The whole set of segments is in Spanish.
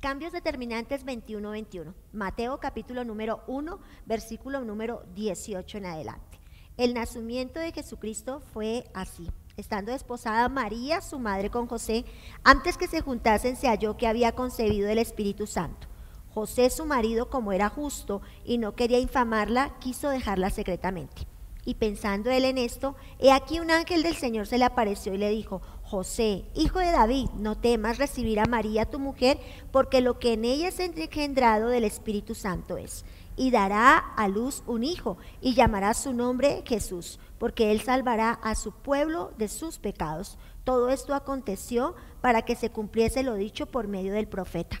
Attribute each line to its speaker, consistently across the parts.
Speaker 1: Cambios determinantes 21-21. Mateo capítulo número 1, versículo número 18 en adelante. El nacimiento de Jesucristo fue así. Estando desposada María, su madre, con José, antes que se juntasen se halló que había concebido el Espíritu Santo. José, su marido, como era justo y no quería infamarla, quiso dejarla secretamente. Y pensando él en esto, he aquí un ángel del Señor se le apareció y le dijo, José, hijo de David, no temas recibir a María tu mujer, porque lo que en ella es engendrado del Espíritu Santo es. Y dará a luz un hijo, y llamará su nombre Jesús, porque él salvará a su pueblo de sus pecados. Todo esto aconteció para que se cumpliese lo dicho por medio del profeta.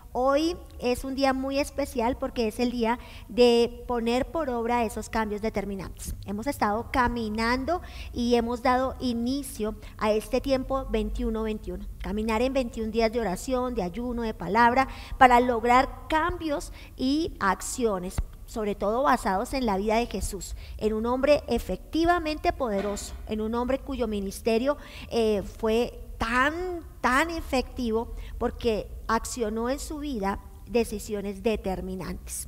Speaker 1: Hoy es un día muy especial porque es el día de poner por obra esos cambios determinantes. Hemos estado caminando y hemos dado inicio a este tiempo 21-21. Caminar en 21 días de oración, de ayuno, de palabra, para lograr cambios y acciones sobre todo basados en la vida de Jesús, en un hombre efectivamente poderoso, en un hombre cuyo ministerio eh, fue tan, tan efectivo porque accionó en su vida decisiones determinantes.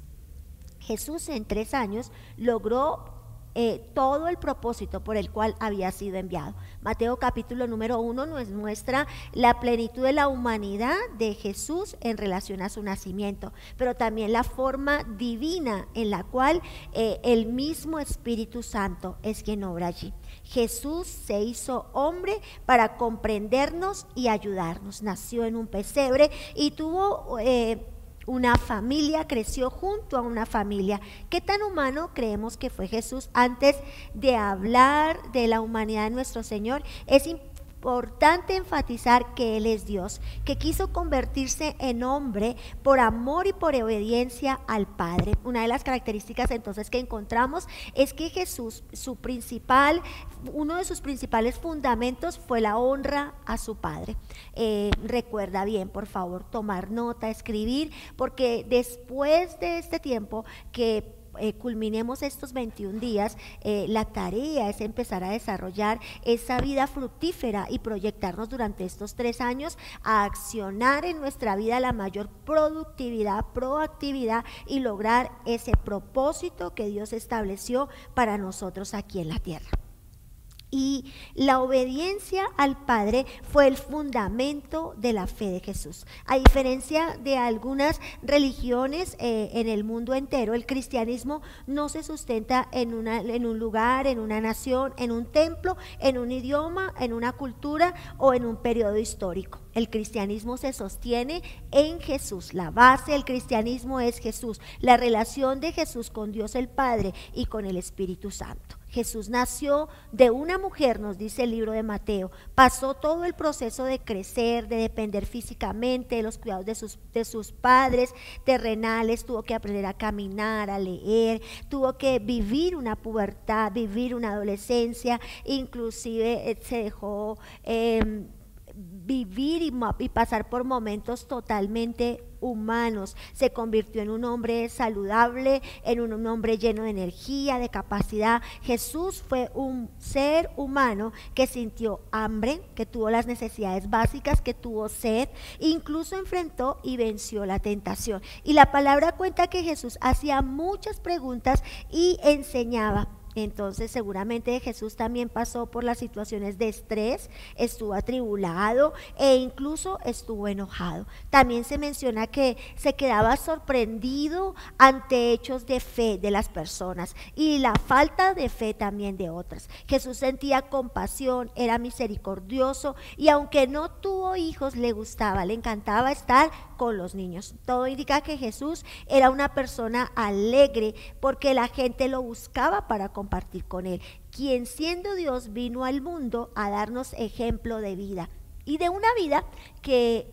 Speaker 1: Jesús en tres años logró eh, todo el propósito por el cual había sido enviado. Mateo capítulo número uno nos muestra la plenitud de la humanidad de Jesús en relación a su nacimiento, pero también la forma divina en la cual eh, el mismo Espíritu Santo es quien obra allí. Jesús se hizo hombre para comprendernos y ayudarnos. Nació en un pesebre y tuvo... Eh, una familia, creció junto a una familia. ¿Qué tan humano creemos que fue Jesús antes de hablar de la humanidad de nuestro Señor? Es importante enfatizar que Él es Dios, que quiso convertirse en hombre por amor y por obediencia al Padre. Una de las características entonces que encontramos es que Jesús, su principal, uno de sus principales fundamentos fue la honra a su Padre. Eh, recuerda bien, por favor, tomar nota, escribir, porque después de este tiempo que eh, culminemos estos 21 días, eh, la tarea es empezar a desarrollar esa vida fructífera y proyectarnos durante estos tres años a accionar en nuestra vida la mayor productividad, proactividad y lograr ese propósito que Dios estableció para nosotros aquí en la tierra y la obediencia al Padre fue el fundamento de la fe de Jesús. A diferencia de algunas religiones eh, en el mundo entero, el cristianismo no se sustenta en, en un lugar, en una nación, en un templo, en un idioma, en una cultura o en un periodo histórico. El cristianismo se sostiene en Jesús. La base del cristianismo es Jesús, la relación de Jesús con Dios el Padre y con el Espíritu Santo. Jesús nació de una mujer, nos dice el libro de Mateo. Pasó todo el proceso de crecer, de depender físicamente de los cuidados de sus, de sus padres terrenales. Tuvo que aprender a caminar, a leer. Tuvo que vivir una pubertad, vivir una adolescencia. Inclusive eh, se dejó... Em, vivir y, pasar por momentos totalmente humanos. Se convirtió en un hombre saludable, en un hombre lleno de energía, de capacidad. Jesús fue un ser humano que sintió hambre, que tuvo las necesidades básicas, que tuvo sed, incluso enfrentó y venció la tentación. Y la palabra cuenta que Jesús hacía muchas preguntas y enseñaba entonces seguramente Jesús también pasó por las situaciones de estrés, estuvo atribulado e incluso estuvo enojado. También se menciona que se quedaba sorprendido ante hechos de fe de las personas y la falta de fe también de otras. Jesús sentía compasión, era misericordioso y aunque no tuvo hijos, le gustaba, le encantaba estar con los niños. Todo indica que Jesús era una persona alegre porque la gente lo buscaba para compartir con él, quien siendo Dios vino al mundo a darnos ejemplo de vida y de una vida que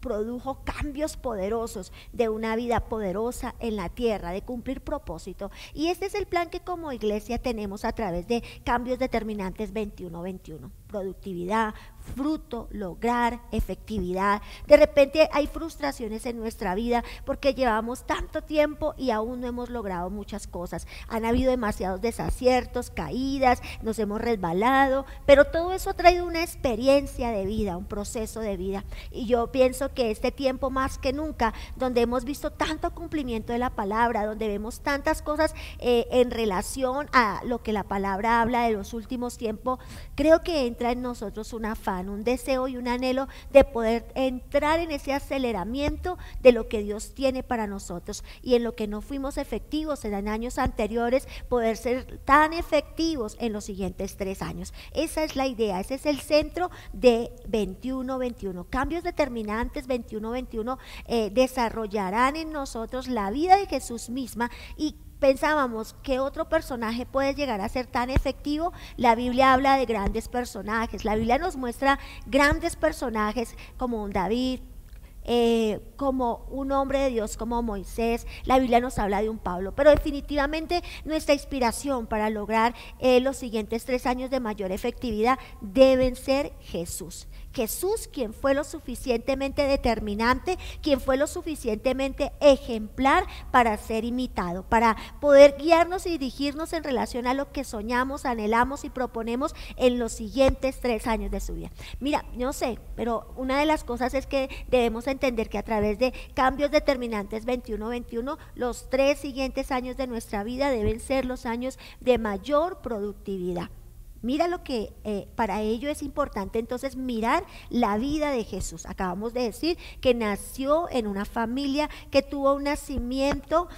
Speaker 1: produjo cambios poderosos de una vida poderosa en la tierra, de cumplir propósito. Y este es el plan que como iglesia tenemos a través de cambios determinantes 21-21 productividad, fruto, lograr, efectividad. De repente hay frustraciones en nuestra vida porque llevamos tanto tiempo y aún no hemos logrado muchas cosas. Han habido demasiados desaciertos, caídas, nos hemos resbalado, pero todo eso ha traído una experiencia de vida, un proceso de vida. Y yo pienso que este tiempo más que nunca, donde hemos visto tanto cumplimiento de la palabra, donde vemos tantas cosas eh, en relación a lo que la palabra habla de los últimos tiempos, creo que en nosotros un afán, un deseo y un anhelo de poder entrar en ese aceleramiento de lo que Dios tiene para nosotros y en lo que no fuimos efectivos en años anteriores, poder ser tan efectivos en los siguientes tres años. Esa es la idea, ese es el centro de 21-21. Cambios determinantes 21-21 eh, desarrollarán en nosotros la vida de Jesús misma y pensábamos que otro personaje puede llegar a ser tan efectivo, la Biblia habla de grandes personajes. La Biblia nos muestra grandes personajes como un David, eh, como un hombre de Dios como Moisés, la Biblia nos habla de un Pablo, pero definitivamente nuestra inspiración para lograr eh, los siguientes tres años de mayor efectividad deben ser Jesús. Jesús, quien fue lo suficientemente determinante, quien fue lo suficientemente ejemplar para ser imitado, para poder guiarnos y dirigirnos en relación a lo que soñamos, anhelamos y proponemos en los siguientes tres años de su vida. Mira, no sé, pero una de las cosas es que debemos entender que a través de cambios determinantes 21-21, los tres siguientes años de nuestra vida deben ser los años de mayor productividad. Mira lo que eh, para ello es importante entonces mirar la vida de Jesús. Acabamos de decir que nació en una familia que tuvo un nacimiento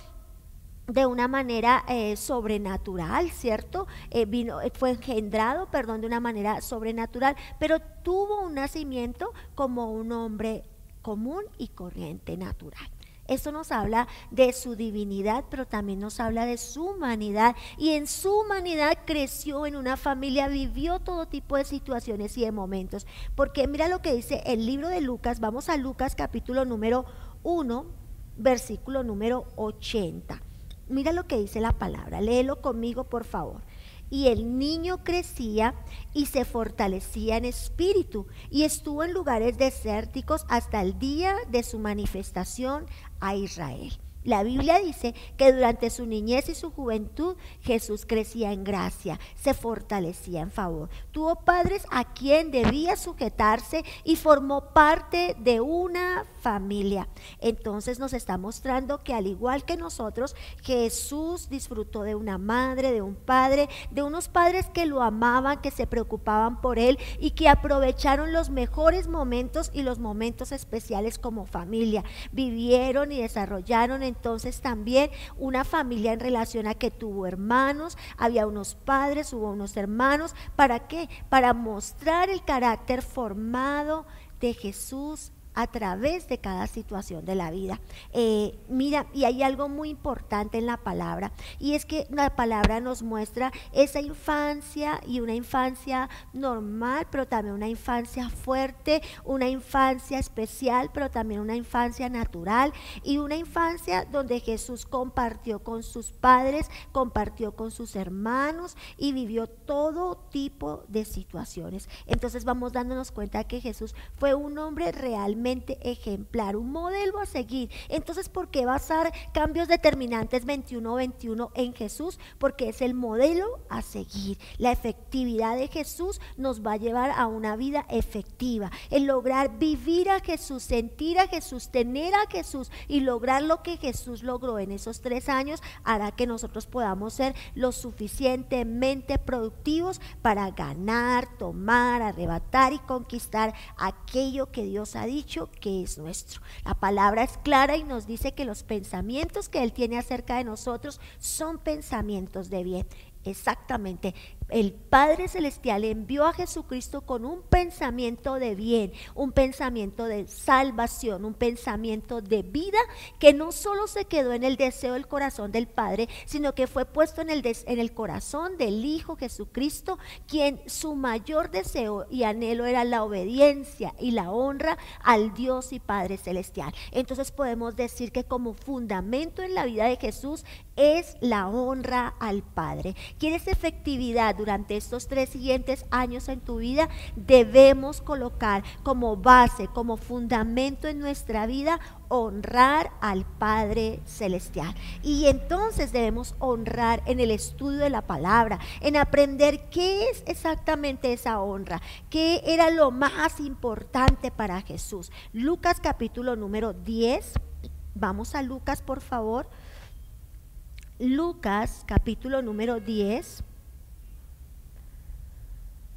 Speaker 1: de una manera eh, sobrenatural, ¿cierto? Eh, fue engendrado, perdón, de una manera sobrenatural, pero tuvo un nacimiento como un hombre común y corriente natural. Esto nos habla de su divinidad, pero también nos habla de su humanidad. Y en su humanidad creció en una familia, vivió todo tipo de situaciones y de momentos. Porque mira lo que dice el libro de Lucas, vamos a Lucas capítulo número 1, versículo número 80. Mira lo que dice la palabra, léelo conmigo por favor y el niño crecía y se fortalecía en espíritu y estuvo en lugares desérticos hasta el día de su manifestación a Israel. La Biblia dice que durante su niñez y su juventud Jesús crecía en gracia, se fortalecía en favor. Tuvo padres a quien debía sujetarse y formó parte de una familia. Entonces nos está mostrando que al igual que nosotros, Jesús disfrutó de una madre, de un padre, de unos padres que lo amaban, que se preocupaban por él y que aprovecharon los mejores momentos y los momentos especiales como familia. Vivieron y desarrollaron entonces también una familia en relación a que tuvo hermanos, había unos padres, hubo unos hermanos. ¿Para qué? Para mostrar el carácter formado de Jesús a través de cada situación de la vida. Eh, mira, y hay algo muy importante en la palabra, y es que la palabra nos muestra esa infancia y una infancia normal, pero también una infancia fuerte, una infancia especial, pero también una infancia natural, y una infancia donde Jesús compartió con sus padres, compartió con sus hermanos y vivió todo tipo de situaciones. Entonces vamos dándonos cuenta que Jesús fue un hombre realmente ejemplar, un modelo a seguir. Entonces, ¿por qué basar cambios determinantes 21-21 en Jesús? Porque es el modelo a seguir. La efectividad de Jesús nos va a llevar a una vida efectiva. El lograr vivir a Jesús, sentir a Jesús, tener a Jesús y lograr lo que Jesús logró en esos tres años hará que nosotros podamos ser lo suficientemente productivos para ganar, tomar, arrebatar y conquistar aquello que Dios ha dicho que es nuestro. La palabra es clara y nos dice que los pensamientos que Él tiene acerca de nosotros son pensamientos de bien. Exactamente. El Padre Celestial envió a Jesucristo con un pensamiento de bien, un pensamiento de salvación, un pensamiento de vida que no solo se quedó en el deseo del corazón del Padre, sino que fue puesto en el, en el corazón del Hijo Jesucristo, quien su mayor deseo y anhelo era la obediencia y la honra al Dios y Padre Celestial. Entonces podemos decir que como fundamento en la vida de Jesús es la honra al Padre. ¿Quieres efectividad durante estos tres siguientes años en tu vida? Debemos colocar como base, como fundamento en nuestra vida, honrar al Padre Celestial. Y entonces debemos honrar en el estudio de la palabra, en aprender qué es exactamente esa honra, qué era lo más importante para Jesús. Lucas capítulo número 10. Vamos a Lucas, por favor. Lucas capítulo número 10,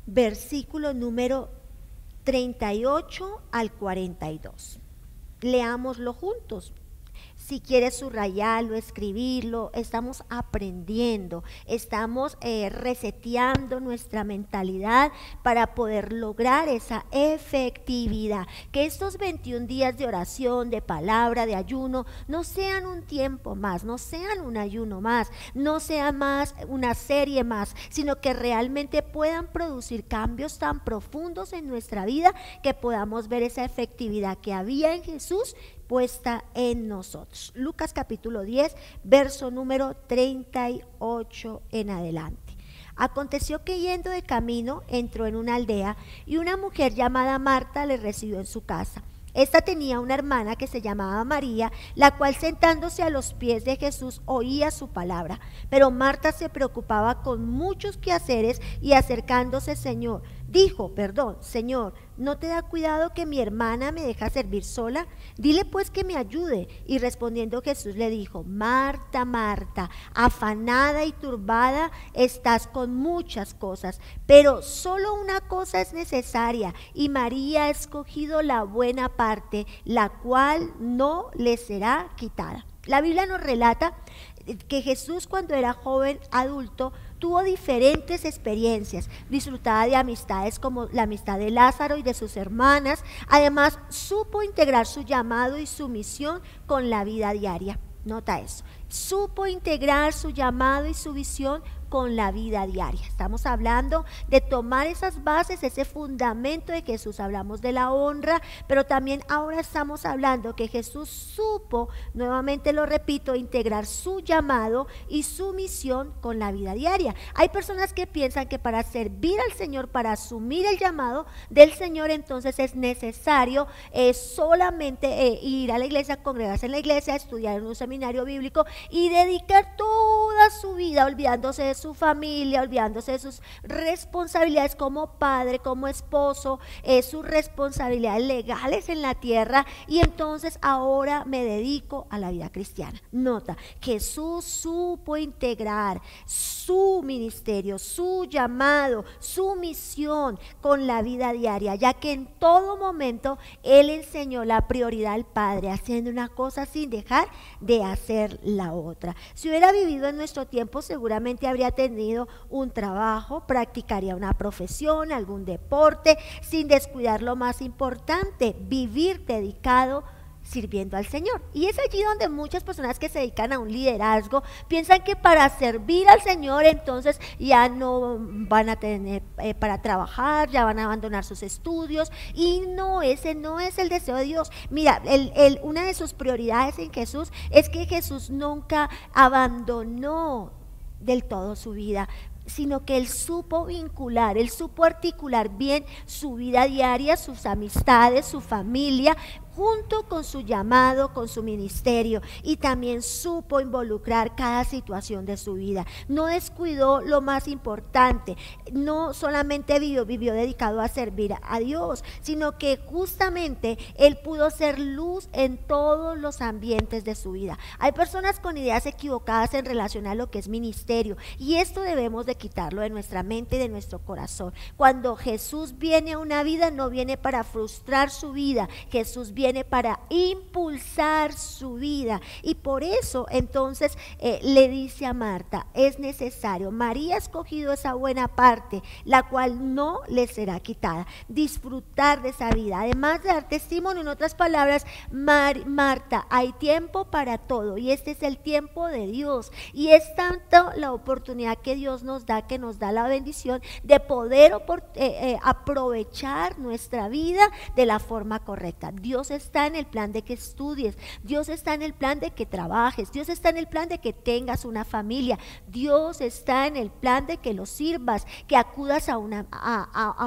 Speaker 1: versículo número 38 al 42. Leámoslo juntos. Si quieres subrayarlo, escribirlo, estamos aprendiendo, estamos eh, reseteando nuestra mentalidad para poder lograr esa efectividad. Que estos 21 días de oración, de palabra, de ayuno, no sean un tiempo más, no sean un ayuno más, no sea más una serie más, sino que realmente puedan producir cambios tan profundos en nuestra vida que podamos ver esa efectividad que había en Jesús puesta en nosotros. Lucas capítulo 10, verso número 38 en adelante. Aconteció que yendo de camino entró en una aldea y una mujer llamada Marta le recibió en su casa. Esta tenía una hermana que se llamaba María, la cual sentándose a los pies de Jesús oía su palabra. Pero Marta se preocupaba con muchos quehaceres y acercándose, Señor, Dijo, perdón, Señor, ¿no te da cuidado que mi hermana me deja servir sola? Dile pues que me ayude. Y respondiendo Jesús le dijo, Marta, Marta, afanada y turbada estás con muchas cosas, pero solo una cosa es necesaria y María ha escogido la buena parte, la cual no le será quitada. La Biblia nos relata que Jesús cuando era joven adulto tuvo diferentes experiencias, disfrutaba de amistades como la amistad de Lázaro y de sus hermanas, además supo integrar su llamado y su misión con la vida diaria. Nota eso. Supo integrar su llamado y su visión con la vida diaria. Estamos hablando de tomar esas bases, ese fundamento de Jesús. Hablamos de la honra, pero también ahora estamos hablando que Jesús supo, nuevamente lo repito, integrar su llamado y su misión con la vida diaria. Hay personas que piensan que para servir al Señor, para asumir el llamado del Señor, entonces es necesario eh, solamente eh, ir a la iglesia, congregarse en la iglesia, estudiar en un seminario bíblico y dedicar toda su vida olvidándose de su familia, olvidándose de sus responsabilidades como padre, como esposo, sus responsabilidades legales en la tierra y entonces ahora me dedico a la vida cristiana. Nota, Jesús supo integrar su ministerio, su llamado, su misión con la vida diaria, ya que en todo momento Él enseñó la prioridad al Padre, haciendo una cosa sin dejar de hacer la otra. Si hubiera vivido en nuestro tiempo, seguramente habría tenido un trabajo, practicaría una profesión, algún deporte, sin descuidar lo más importante, vivir dedicado sirviendo al Señor. Y es allí donde muchas personas que se dedican a un liderazgo piensan que para servir al Señor entonces ya no van a tener eh, para trabajar, ya van a abandonar sus estudios y no, ese no es el deseo de Dios. Mira, el, una de sus prioridades en Jesús es que Jesús nunca abandonó del todo su vida, sino que él supo vincular, él supo articular bien su vida diaria, sus amistades, su familia, junto con su llamado, con su ministerio y también supo involucrar cada situación de su vida. No descuidó lo más importante, no solamente vivió, dedicado a servir a Dios, sino que justamente él pudo ser luz en todos los ambientes de su vida. Hay personas con ideas equivocadas en relación a lo que es ministerio y esto debemos de quitarlo de nuestra mente y de nuestro corazón. Cuando Jesús viene a una vida no viene para frustrar su vida, Jesús viene viene para impulsar su vida. Y por eso entonces eh, le dice a Marta, es necesario, María ha escogido esa buena parte, la cual no le será quitada. Disfrutar de esa vida. Además de dar testimonio, en otras palabras, Marta, hay tiempo para todo y este es el tiempo de Dios. Y es tanto la oportunidad que Dios nos da, que nos da la bendición de poder eh, eh, aprovechar nuestra vida de la forma correcta. Dios está en el plan de que estudies, Dios está en el plan de que trabajes, Dios está en el plan de que tengas una familia, Dios está en el plan de que lo sirvas, que acudas a,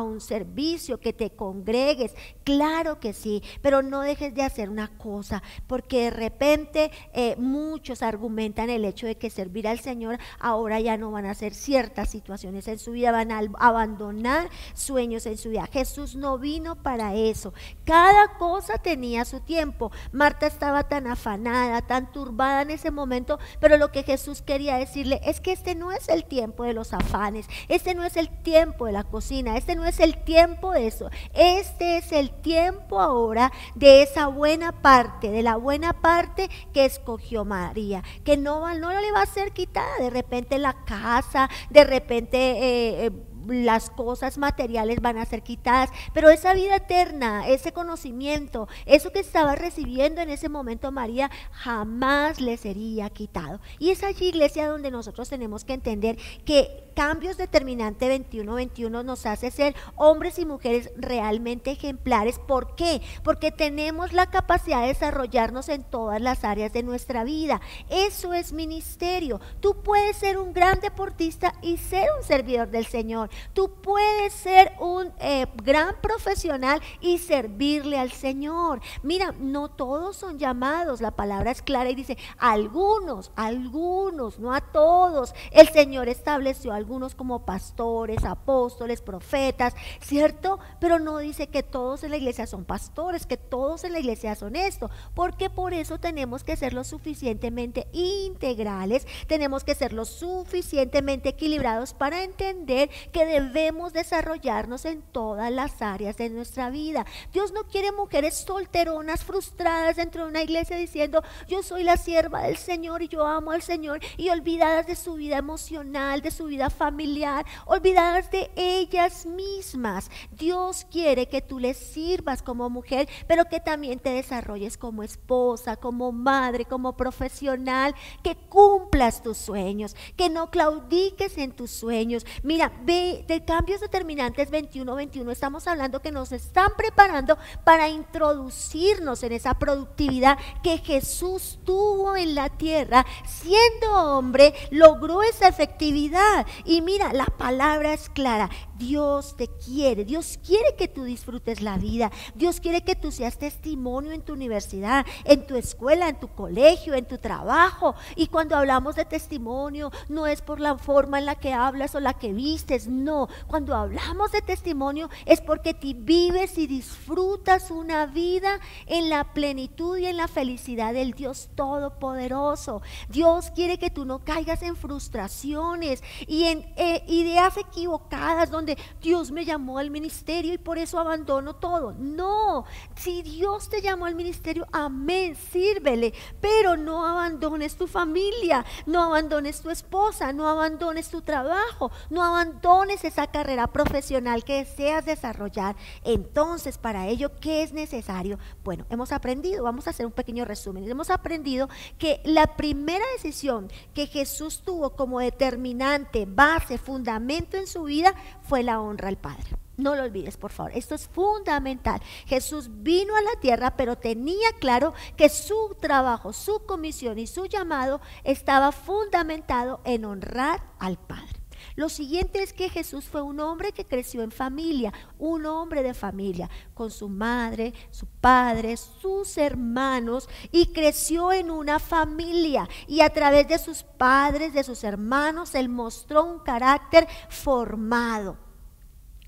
Speaker 1: un servicio, que te congregues. Claro que sí, pero no dejes de hacer una cosa, porque de repente eh, muchos argumentan el hecho de que servir al Señor ahora ya no van a ser ciertas situaciones en su vida, van a abandonar sueños en su vida. Jesús no vino para eso. Cada cosa tenía su tiempo. Marta estaba tan afanada, tan turbada en ese momento, pero lo que Jesús quería decirle es que este no es el tiempo de los afanes, este no es el tiempo de la cocina, este no es el tiempo de eso. Este es el tiempo ahora de esa buena parte, de la buena parte que escogió María, que no, no le va a ser quitada de repente la casa, de repente... Eh, eh, las cosas materiales van a ser quitadas, pero esa vida eterna, ese conocimiento, eso que estaba recibiendo en ese momento María, jamás le sería quitado. Y es allí, iglesia, donde nosotros tenemos que entender que cambios determinante 21-21 nos hace ser hombres y mujeres realmente ejemplares. ¿Por qué? Porque tenemos la capacidad de desarrollarnos en todas las áreas de nuestra vida. Eso es ministerio. Tú puedes ser un gran deportista y ser un servidor del Señor. Tú puedes ser un eh, gran profesional y servirle al Señor. Mira, no todos son llamados. La palabra es clara y dice, algunos, algunos, no a todos. El Señor estableció algunos como pastores, apóstoles, profetas, ¿cierto? Pero no dice que todos en la iglesia son pastores, que todos en la iglesia son esto. Porque por eso tenemos que ser lo suficientemente integrales, tenemos que ser lo suficientemente equilibrados para entender que debemos desarrollarnos en todas las áreas de nuestra vida. Dios no quiere mujeres solteronas, frustradas dentro de una iglesia diciendo, yo soy la sierva del Señor y yo amo al Señor y olvidadas de su vida emocional, de su vida familiar, olvidadas de ellas mismas. Dios quiere que tú le sirvas como mujer, pero que también te desarrolles como esposa, como madre, como profesional, que cumplas tus sueños, que no claudiques en tus sueños. Mira, ve de cambios determinantes 21-21, estamos hablando que nos están preparando para introducirnos en esa productividad que Jesús tuvo en la tierra, siendo hombre, logró esa efectividad. Y mira, la palabra es clara, Dios te quiere, Dios quiere que tú disfrutes la vida, Dios quiere que tú seas testimonio en tu universidad, en tu escuela, en tu colegio, en tu trabajo. Y cuando hablamos de testimonio, no es por la forma en la que hablas o la que vistes, no. Cuando hablamos de testimonio es porque tú vives y disfrutas una vida en la plenitud y en la felicidad del Dios Todopoderoso. Dios quiere que tú no caigas en frustraciones y en eh, ideas equivocadas donde Dios me llamó al ministerio y por eso abandono todo. No, si Dios te llamó al ministerio, amén, sírvele, pero no abandones tu familia, no abandones tu esposa, no abandones tu trabajo, no abandones esa carrera profesional que deseas desarrollar. Entonces, para ello, ¿qué es necesario? Bueno, hemos aprendido, vamos a hacer un pequeño resumen, hemos aprendido que la primera decisión que Jesús tuvo como determinante, base, fundamento en su vida fue la honra al Padre. No lo olvides, por favor. Esto es fundamental. Jesús vino a la tierra, pero tenía claro que su trabajo, su comisión y su llamado estaba fundamentado en honrar al Padre. Lo siguiente es que Jesús fue un hombre que creció en familia, un hombre de familia, con su madre, su padre, sus hermanos, y creció en una familia. Y a través de sus padres, de sus hermanos, él mostró un carácter formado.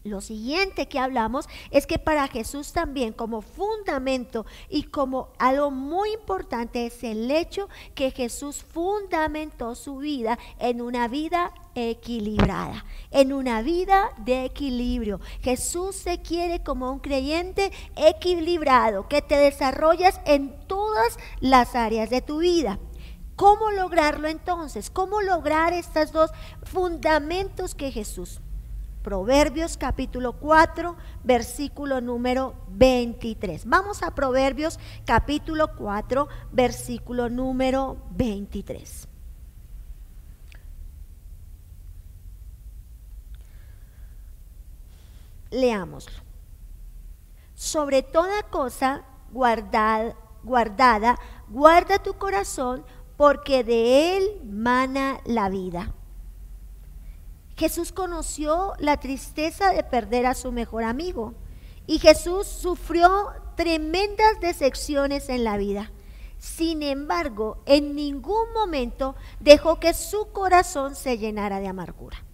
Speaker 1: Lo siguiente que hablamos es que para Jesús también como fundamento y como algo muy importante es el hecho que Jesús fundamentó su vida en una vida equilibrada, en una vida de equilibrio. Jesús se quiere como un creyente equilibrado, que te desarrollas en todas las áreas de tu vida. ¿Cómo lograrlo entonces? ¿Cómo lograr estos dos fundamentos que Jesús Proverbios capítulo 4, versículo número 23. Vamos a Proverbios capítulo 4, versículo número 23. Leámoslo. Sobre toda cosa guardada, guardada, guarda tu corazón, porque de él mana la vida. Jesús conoció la tristeza de perder a su mejor amigo y Jesús sufrió tremendas decepciones en la vida. Sin embargo, en ningún momento dejó que su corazón se llenara de amargura.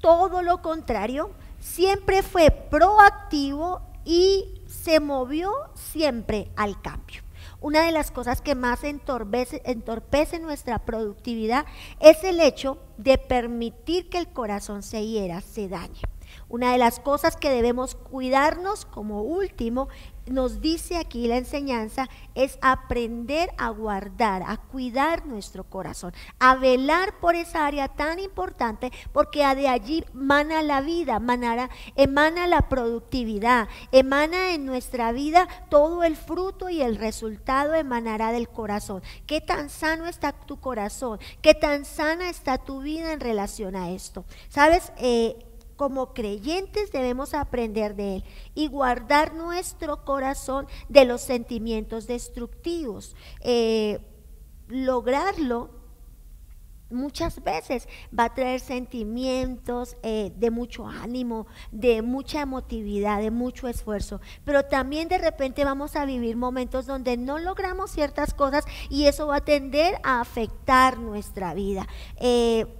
Speaker 1: Todo lo contrario, siempre fue proactivo y se movió siempre al cambio. Una de las cosas que más entorpece, nuestra productividad es el hecho de permitir que el corazón se hiera, se dañe. Una de las cosas que debemos cuidarnos como último nos dice aquí la enseñanza es aprender a guardar, a cuidar nuestro corazón, a velar por esa área tan importante porque de allí emana la vida, emana, emana la productividad, emana en nuestra vida todo el fruto y el resultado emanará del corazón. ¿Qué tan sano está tu corazón? ¿Qué tan sana está tu vida en relación a esto? ¿Sabes? Eh, como creyentes debemos aprender de Él y guardar nuestro corazón de los sentimientos destructivos. Eh, lograrlo muchas veces va a traer sentimientos eh, de mucho ánimo, de mucha emotividad, de mucho esfuerzo, pero también de repente vamos a vivir momentos donde no logramos ciertas cosas y eso va a tender a afectar nuestra vida. Eh,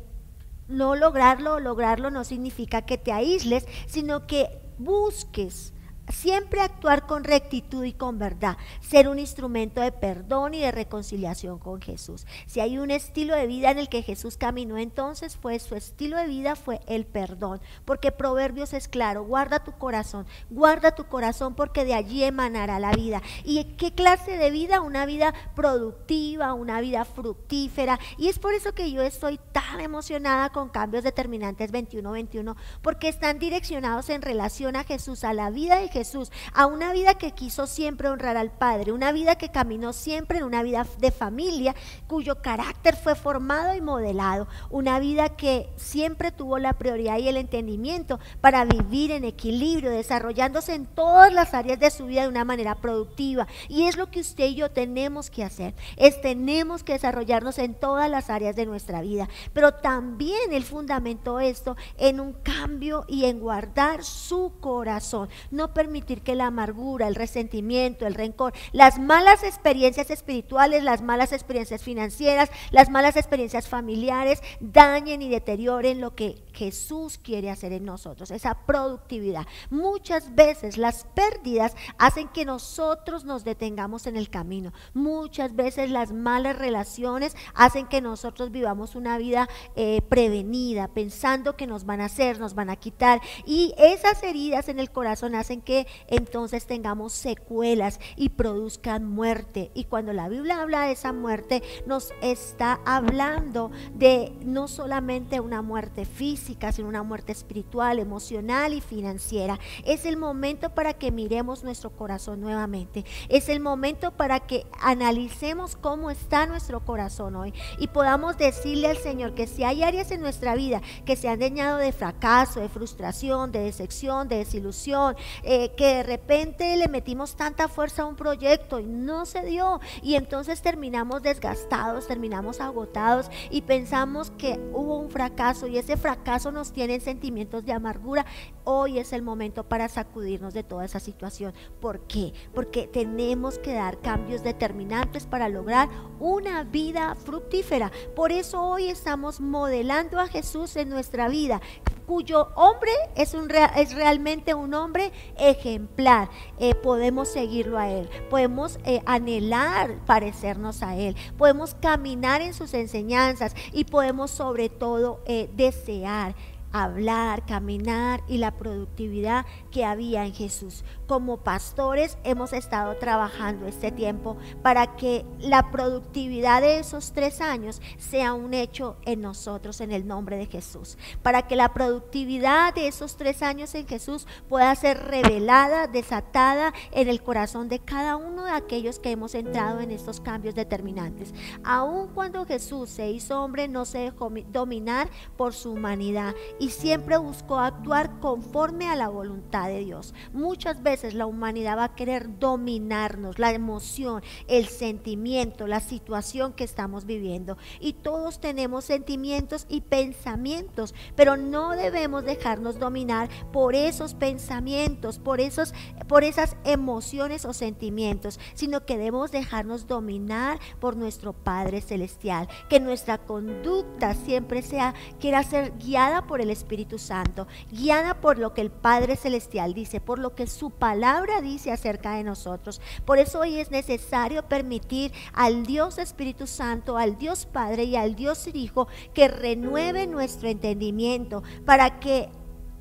Speaker 1: no lograrlo o lograrlo no significa que te aísles, sino que busques Siempre actuar con rectitud y con verdad, ser un instrumento de perdón y de reconciliación con Jesús. Si hay un estilo de vida en el que Jesús caminó, entonces fue su estilo de vida fue el perdón, porque Proverbios es claro, guarda tu corazón, guarda tu corazón porque de allí emanará la vida. ¿Y qué clase de vida? Una vida productiva, una vida fructífera. Y es por eso que yo estoy tan emocionada con cambios determinantes 21-21, porque están direccionados en relación a Jesús, a la vida de Jesús Jesús, a una vida que quiso siempre honrar al Padre, una vida que caminó siempre en una vida de familia, cuyo carácter fue formado y modelado, una vida que siempre tuvo la prioridad y el entendimiento para vivir en equilibrio, desarrollándose en todas las áreas de su vida de una manera productiva. Y es lo que usted y yo tenemos que hacer, es tenemos que desarrollarnos en todas las áreas de nuestra vida, pero también el fundamento esto en un cambio y en guardar su corazón, no que la amargura, el resentimiento, el rencor, las malas experiencias espirituales, las malas experiencias financieras, las malas experiencias familiares dañen y deterioren lo que Jesús quiere hacer en nosotros, esa productividad. Muchas veces las pérdidas hacen que nosotros nos detengamos en el camino. Muchas veces las malas relaciones hacen que nosotros vivamos una vida eh, prevenida, pensando que nos van a hacer, nos van a quitar. Y esas heridas en el corazón hacen que entonces tengamos secuelas y produzcan muerte. Y cuando la Biblia habla de esa muerte, nos está hablando de no solamente una muerte física, sino una muerte espiritual, emocional y financiera. Es el momento para que miremos nuestro corazón nuevamente. Es el momento para que analicemos cómo está nuestro corazón hoy y podamos decirle al Señor que si hay áreas en nuestra vida que se han dañado de fracaso, de frustración, de decepción, de desilusión, eh, que de repente le metimos tanta fuerza a un proyecto y no se dio y entonces terminamos desgastados, terminamos agotados y pensamos que hubo un fracaso y ese fracaso nos tiene sentimientos de amargura. Hoy es el momento para sacudirnos de toda esa situación. ¿Por qué? Porque tenemos que dar cambios determinantes para lograr una vida fructífera. Por eso hoy estamos modelando a Jesús en nuestra vida cuyo hombre es, un, es realmente un hombre ejemplar. Eh, podemos seguirlo a Él, podemos eh, anhelar parecernos a Él, podemos caminar en sus enseñanzas y podemos sobre todo eh, desear hablar, caminar y la productividad que había en Jesús. Como pastores hemos estado trabajando este tiempo para que la productividad de esos tres años sea un hecho en nosotros en el nombre de Jesús. Para que la productividad de esos tres años en Jesús pueda ser revelada, desatada en el corazón de cada uno de aquellos que hemos entrado en estos cambios determinantes. Aun cuando Jesús se hizo hombre, no se dejó dominar por su humanidad y siempre buscó actuar conforme a la voluntad de Dios. Muchas veces la humanidad va a querer dominarnos, la emoción, el sentimiento, la situación que estamos viviendo. Y todos tenemos sentimientos y pensamientos, pero no debemos dejarnos dominar por esos pensamientos, por, esos, por esas emociones o sentimientos, sino que debemos dejarnos dominar por nuestro Padre Celestial. Que nuestra conducta siempre sea, quiera ser guiada por el Espíritu Santo, guiada por lo que el Padre Celestial dice, por lo que su palabra dice acerca de nosotros. Por eso hoy es necesario permitir al Dios Espíritu Santo, al Dios Padre y al Dios Hijo que renueve nuestro entendimiento para que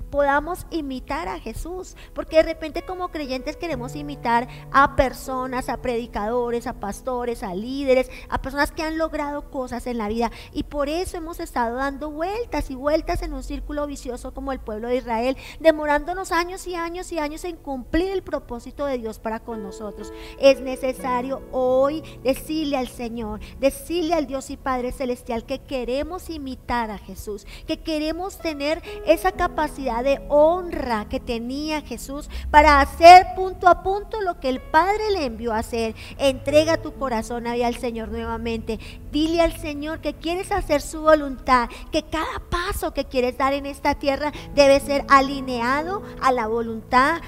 Speaker 1: podamos imitar a Jesús, porque de repente como creyentes queremos imitar a personas, a predicadores, a pastores, a líderes, a personas que han logrado cosas en la vida y por eso hemos estado dando vueltas y vueltas en un círculo vicioso como el pueblo de Israel, demorándonos años y años y años en cumplir el propósito de Dios para con nosotros. Es necesario hoy decirle al Señor, decirle al Dios y Padre Celestial que queremos imitar a Jesús, que queremos tener esa capacidad de honra que tenía Jesús para hacer punto a punto lo que el Padre le envió a hacer. Entrega tu corazón ahí al Señor nuevamente. Dile al Señor que quieres hacer su voluntad, que cada paso que quieres dar en esta tierra debe ser alineado a la voluntad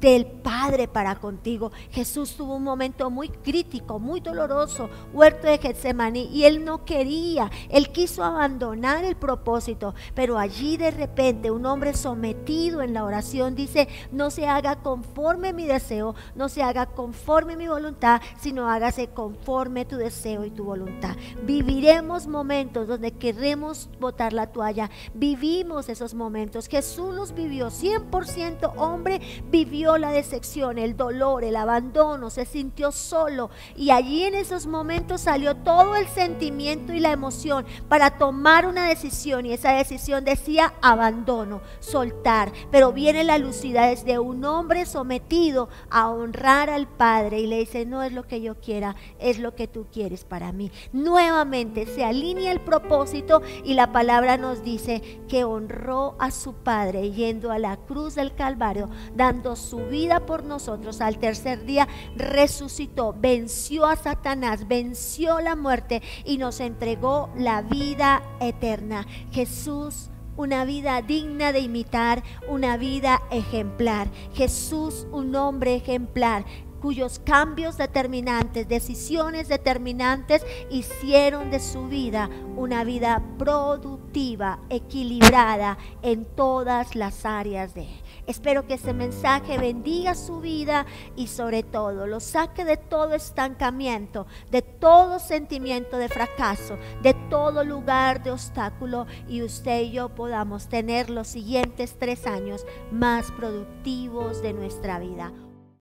Speaker 1: del Padre para contigo. Jesús tuvo un momento muy crítico, muy doloroso, huerto de Getsemaní, y él no quería, él quiso abandonar el propósito, pero allí de repente un hombre sometido en la oración dice, no se haga conforme mi deseo, no se haga conforme mi voluntad, sino hágase conforme tu deseo y tu voluntad. Viviremos momentos donde queremos botar la toalla, vivimos esos momentos. Jesús los vivió 100% hombre, vivió la decepción, el dolor, el abandono, se sintió solo. Y allí en esos momentos salió todo el sentimiento y la emoción para tomar una decisión. Y esa decisión decía abandono, soltar, pero viene la lucidez de un hombre sometido a honrar al Padre y le dice, no es lo que yo quiera, es lo que tú quieres para mí. Nuevamente se alinea el propósito y la palabra nos dice que honró a su Padre yendo a la cruz del Calvario, dando vida por nosotros, al tercer día resucitó, venció a Satanás, venció la muerte y nos entregó la vida eterna. Jesús una vida digna de imitar, una vida ejemplar. Jesús, un hombre ejemplar cuyos cambios determinantes, decisiones determinantes hicieron de su vida una vida productiva, equilibrada en todas las áreas de él. Espero que ese mensaje bendiga su vida y sobre todo lo saque de todo estancamiento, de todo sentimiento de fracaso, de todo lugar de obstáculo y usted y yo podamos tener los siguientes tres años más productivos de nuestra vida.